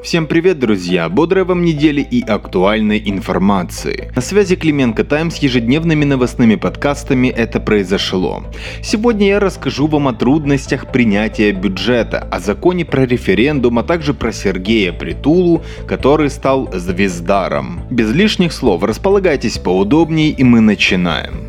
Всем привет, друзья! Бодрой вам недели и актуальной информации. На связи Клименко Тайм с ежедневными новостными подкастами «Это произошло». Сегодня я расскажу вам о трудностях принятия бюджета, о законе про референдум, а также про Сергея Притулу, который стал звездаром. Без лишних слов, располагайтесь поудобнее и мы начинаем.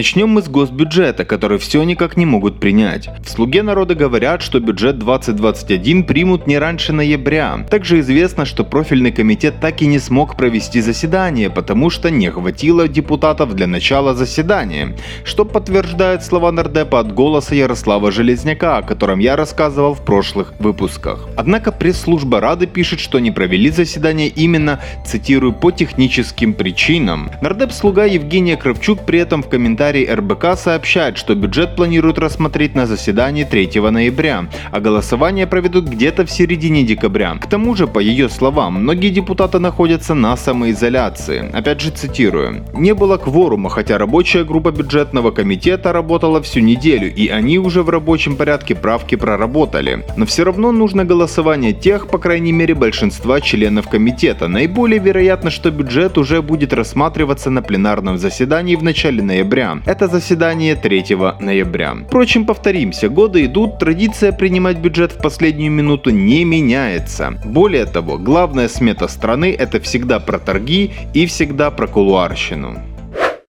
Начнем мы с госбюджета, который все никак не могут принять. В «Слуге народа» говорят, что бюджет 2021 примут не раньше ноября. Также известно, что профильный комитет так и не смог провести заседание, потому что не хватило депутатов для начала заседания, что подтверждает слова нардепа от голоса Ярослава Железняка, о котором я рассказывал в прошлых выпусках. Однако пресс-служба Рады пишет, что не провели заседание именно, цитирую, по техническим причинам. Нардеп-слуга Евгения Кравчук при этом в комментариях комментарий РБК сообщает, что бюджет планируют рассмотреть на заседании 3 ноября, а голосование проведут где-то в середине декабря. К тому же, по ее словам, многие депутаты находятся на самоизоляции. Опять же цитирую. «Не было кворума, хотя рабочая группа бюджетного комитета работала всю неделю, и они уже в рабочем порядке правки проработали. Но все равно нужно голосование тех, по крайней мере, большинства членов комитета. Наиболее вероятно, что бюджет уже будет рассматриваться на пленарном заседании в начале ноября, это заседание 3 ноября. Впрочем, повторимся, годы идут, традиция принимать бюджет в последнюю минуту не меняется. Более того, главная смета страны это всегда про торги и всегда про кулуарщину.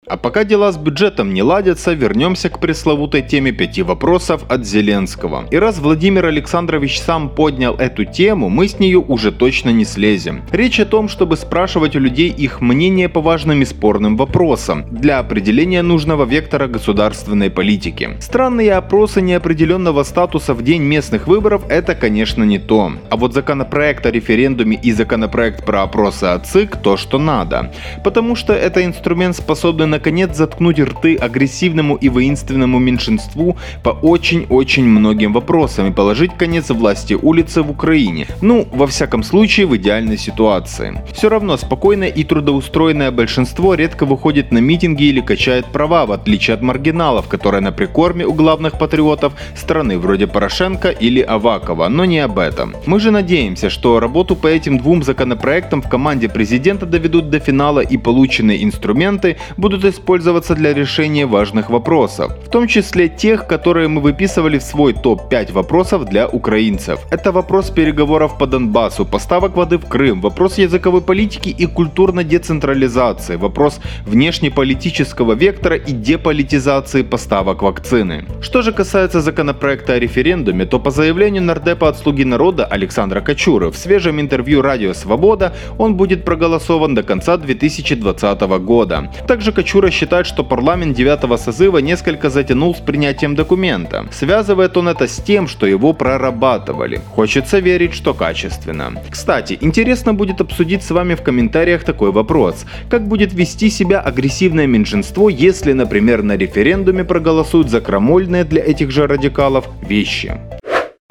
А пока дела с бюджетом не ладятся, вернемся к пресловутой теме пяти вопросов от Зеленского. И раз Владимир Александрович сам поднял эту тему, мы с нее уже точно не слезем. Речь о том, чтобы спрашивать у людей их мнение по важным и спорным вопросам для определения нужного вектора государственной политики. Странные опросы неопределенного статуса в день местных выборов – это, конечно, не то. А вот законопроект о референдуме и законопроект про опросы о ЦИК – то, что надо. Потому что это инструмент, способный наконец заткнуть рты агрессивному и воинственному меньшинству по очень-очень многим вопросам и положить конец власти улицы в Украине. Ну, во всяком случае, в идеальной ситуации. Все равно спокойное и трудоустроенное большинство редко выходит на митинги или качает права, в отличие от маргиналов, которые на прикорме у главных патриотов страны вроде Порошенко или Авакова, но не об этом. Мы же надеемся, что работу по этим двум законопроектам в команде президента доведут до финала и полученные инструменты будут использоваться для решения важных вопросов, в том числе тех, которые мы выписывали в свой топ-5 вопросов для украинцев. Это вопрос переговоров по Донбассу, поставок воды в Крым, вопрос языковой политики и культурной децентрализации, вопрос внешнеполитического вектора и деполитизации поставок вакцины. Что же касается законопроекта о референдуме, то по заявлению нардепа от «Слуги народа» Александра Качура в свежем интервью «Радио Свобода» он будет проголосован до конца 2020 года. Также Качура Чура считает, что парламент 9 созыва несколько затянул с принятием документа. Связывает он это с тем, что его прорабатывали. Хочется верить, что качественно. Кстати, интересно будет обсудить с вами в комментариях такой вопрос. Как будет вести себя агрессивное меньшинство, если, например, на референдуме проголосуют за крамольные для этих же радикалов вещи?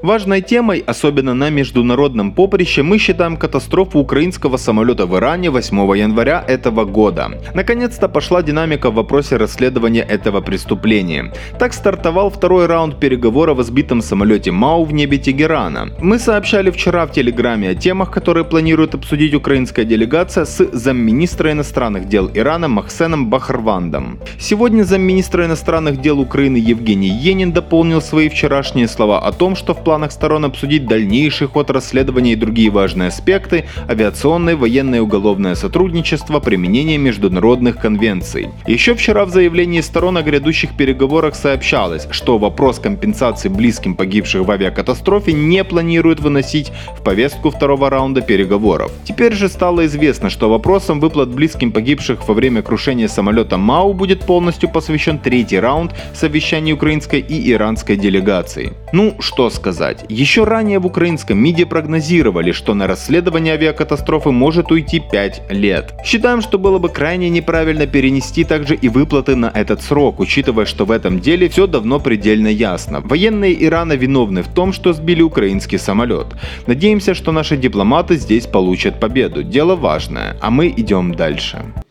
Важной темой, особенно на международном поприще, мы считаем катастрофу украинского самолета в Иране 8 января этого года. Наконец-то пошла динамика в вопросе расследования этого преступления. Так стартовал второй раунд переговоров о сбитом самолете МАУ в небе Тегерана. Мы сообщали вчера в Телеграме о темах, которые планирует обсудить украинская делегация с замминистра иностранных дел Ирана Махсеном Бахарвандом. Сегодня замминистра иностранных дел Украины Евгений Енин дополнил свои вчерашние слова о том, что в плане планах сторон обсудить дальнейший ход расследования и другие важные аспекты, авиационное, военное и уголовное сотрудничество, применение международных конвенций. Еще вчера в заявлении сторон о грядущих переговорах сообщалось, что вопрос компенсации близким погибших в авиакатастрофе не планируют выносить в повестку второго раунда переговоров. Теперь же стало известно, что вопросом выплат близким погибших во время крушения самолета МАУ будет полностью посвящен третий раунд совещаний украинской и иранской делегаций. Ну, что сказать сказать. Еще ранее в украинском МИДе прогнозировали, что на расследование авиакатастрофы может уйти 5 лет. Считаем, что было бы крайне неправильно перенести также и выплаты на этот срок, учитывая, что в этом деле все давно предельно ясно. Военные Ирана виновны в том, что сбили украинский самолет. Надеемся, что наши дипломаты здесь получат победу. Дело важное, а мы идем дальше.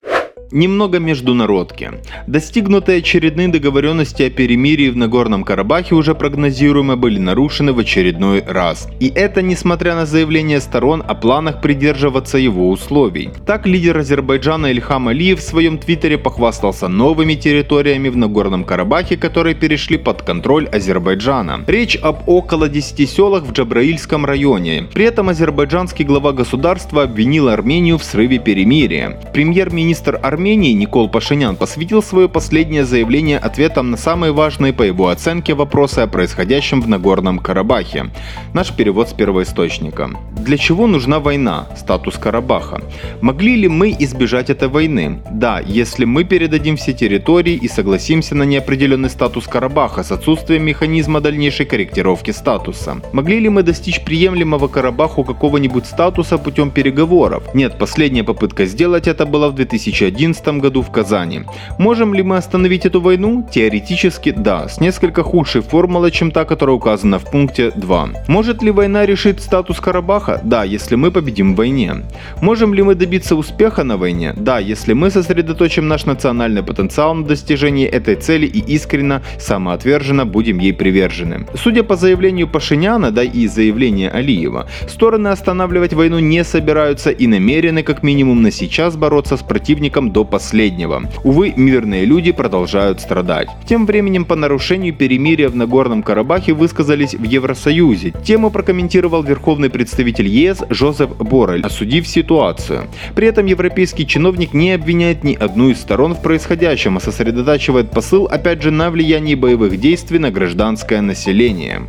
Немного международки. Достигнутые очередные договоренности о перемирии в Нагорном Карабахе уже прогнозируемо были нарушены в очередной раз. И это несмотря на заявление сторон о планах придерживаться его условий. Так лидер Азербайджана Ильхам Алиев в своем твиттере похвастался новыми территориями в Нагорном Карабахе, которые перешли под контроль Азербайджана. Речь об около 10 селах в Джабраильском районе. При этом азербайджанский глава государства обвинил Армению в срыве перемирия. Премьер-министр Армении Никол Пашинян посвятил свое последнее заявление ответом на самые важные по его оценке вопросы о происходящем в Нагорном Карабахе. Наш перевод с первоисточника. Для чего нужна война? Статус Карабаха. Могли ли мы избежать этой войны? Да, если мы передадим все территории и согласимся на неопределенный статус Карабаха с отсутствием механизма дальнейшей корректировки статуса. Могли ли мы достичь приемлемого Карабаху какого-нибудь статуса путем переговоров? Нет, последняя попытка сделать это была в 2011 году в Казани. Можем ли мы остановить эту войну? Теоретически да, с несколько худшей формулой, чем та, которая указана в пункте 2. Может ли война решить статус Карабаха? Да, если мы победим в войне. Можем ли мы добиться успеха на войне? Да, если мы сосредоточим наш национальный потенциал на достижении этой цели и искренно, самоотверженно будем ей привержены. Судя по заявлению Пашиняна, да и заявлению Алиева, стороны останавливать войну не собираются и намерены как минимум на сейчас бороться с противником до последнего. Увы, мирные люди продолжают страдать. Тем временем по нарушению перемирия в Нагорном Карабахе высказались в Евросоюзе. Тему прокомментировал верховный представитель ЕС Жозеф Боррель, осудив ситуацию. При этом европейский чиновник не обвиняет ни одну из сторон в происходящем, а сосредотачивает посыл опять же на влиянии боевых действий на гражданское население.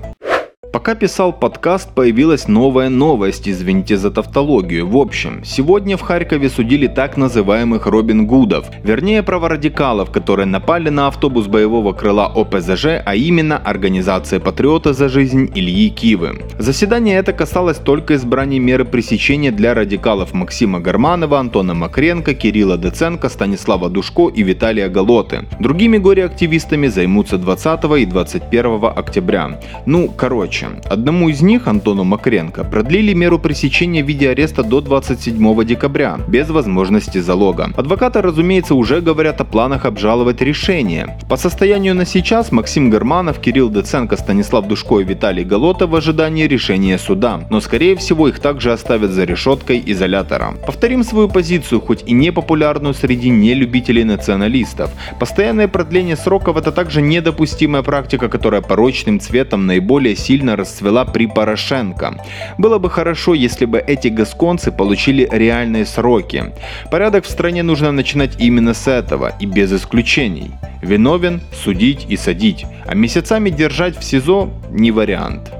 Пока писал подкаст, появилась новая новость, извините за тавтологию. В общем, сегодня в Харькове судили так называемых Робин Гудов, вернее праворадикалов, которые напали на автобус боевого крыла ОПЗЖ, а именно Организация Патриота за жизнь Ильи Кивы. Заседание это касалось только избрания меры пресечения для радикалов Максима Гарманова, Антона Макренко, Кирилла Деценко, Станислава Душко и Виталия Галоты. Другими горе-активистами займутся 20 и 21 октября. Ну, короче, Короче, одному из них, Антону Макренко, продлили меру пресечения в виде ареста до 27 декабря, без возможности залога. Адвокаты, разумеется, уже говорят о планах обжаловать решение. По состоянию на сейчас Максим Гарманов, Кирилл Деценко, Станислав Душко и Виталий Голотов в ожидании решения суда, но скорее всего их также оставят за решеткой изолятора. Повторим свою позицию, хоть и не популярную среди нелюбителей националистов. Постоянное продление сроков это также недопустимая практика, которая порочным цветом наиболее сильно расцвела при Порошенко. Было бы хорошо, если бы эти гасконцы получили реальные сроки. Порядок в стране нужно начинать именно с этого и без исключений. Виновен – судить и садить, а месяцами держать в СИЗО – не вариант.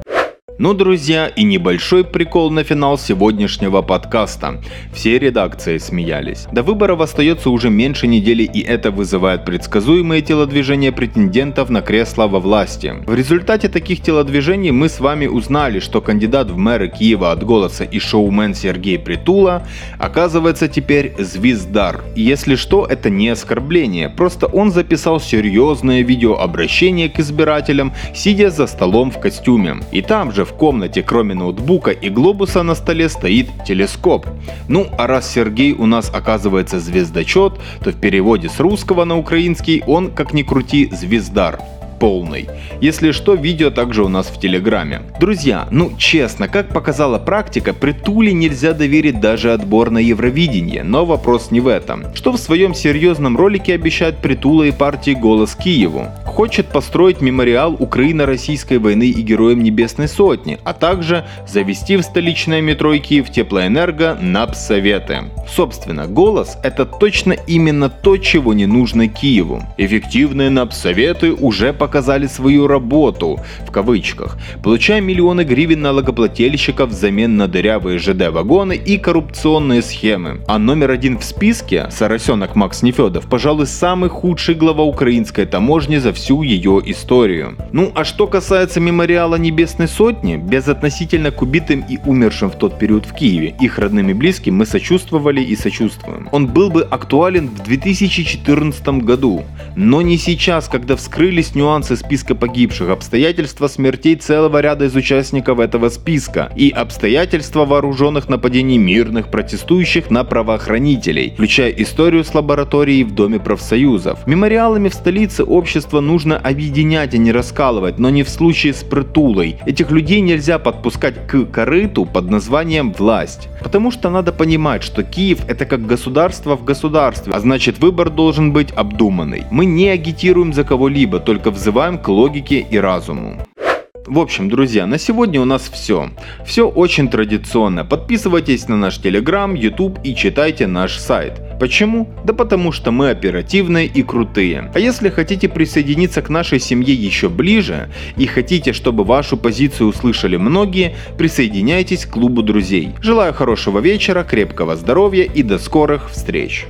Ну, друзья, и небольшой прикол на финал сегодняшнего подкаста. Все редакции смеялись. До выборов остается уже меньше недели, и это вызывает предсказуемые телодвижения претендентов на кресло во власти. В результате таких телодвижений мы с вами узнали, что кандидат в мэры Киева от голоса и шоумен Сергей Притула оказывается теперь звездар. И если что, это не оскорбление, просто он записал серьезное видеообращение к избирателям, сидя за столом в костюме. И там же в комнате, кроме ноутбука и глобуса на столе, стоит телескоп. Ну, а раз Сергей у нас оказывается звездочет, то в переводе с русского на украинский он, как ни крути, звездар полный. Если что, видео также у нас в Телеграме. Друзья, ну честно, как показала практика, Притуле нельзя доверить даже отбор на Евровидение, но вопрос не в этом. Что в своем серьезном ролике обещает Притула и партии «Голос Киеву»? Хочет построить мемориал Украино-Российской войны и Героям Небесной Сотни, а также завести в столичное метро Киев Теплоэнерго НАП-советы. Собственно, «Голос» — это точно именно то, чего не нужно Киеву. Эффективные НАП-советы уже показали свою работу, в кавычках, получая миллионы гривен налогоплательщиков взамен на дырявые ЖД-вагоны и коррупционные схемы. А номер один в списке, Соросенок Макс Нефедов, пожалуй, самый худший глава украинской таможни за всю всю ее историю. Ну а что касается мемориала Небесной Сотни, безотносительно к убитым и умершим в тот период в Киеве, их родным и близким мы сочувствовали и сочувствуем. Он был бы актуален в 2014 году, но не сейчас, когда вскрылись нюансы списка погибших, обстоятельства смертей целого ряда из участников этого списка и обстоятельства вооруженных нападений мирных протестующих на правоохранителей, включая историю с лабораторией в Доме профсоюзов. Мемориалами в столице общество нужно объединять, а не раскалывать, но не в случае с притулой. Этих людей нельзя подпускать к корыту под названием «власть». Потому что надо понимать, что Киев это как государство в государстве, а значит выбор должен быть обдуманный. Мы не агитируем за кого-либо, только взываем к логике и разуму. В общем, друзья, на сегодня у нас все. Все очень традиционно. Подписывайтесь на наш Телеграм, YouTube и читайте наш сайт. Почему? Да потому что мы оперативные и крутые. А если хотите присоединиться к нашей семье еще ближе и хотите, чтобы вашу позицию услышали многие, присоединяйтесь к клубу друзей. Желаю хорошего вечера, крепкого здоровья и до скорых встреч.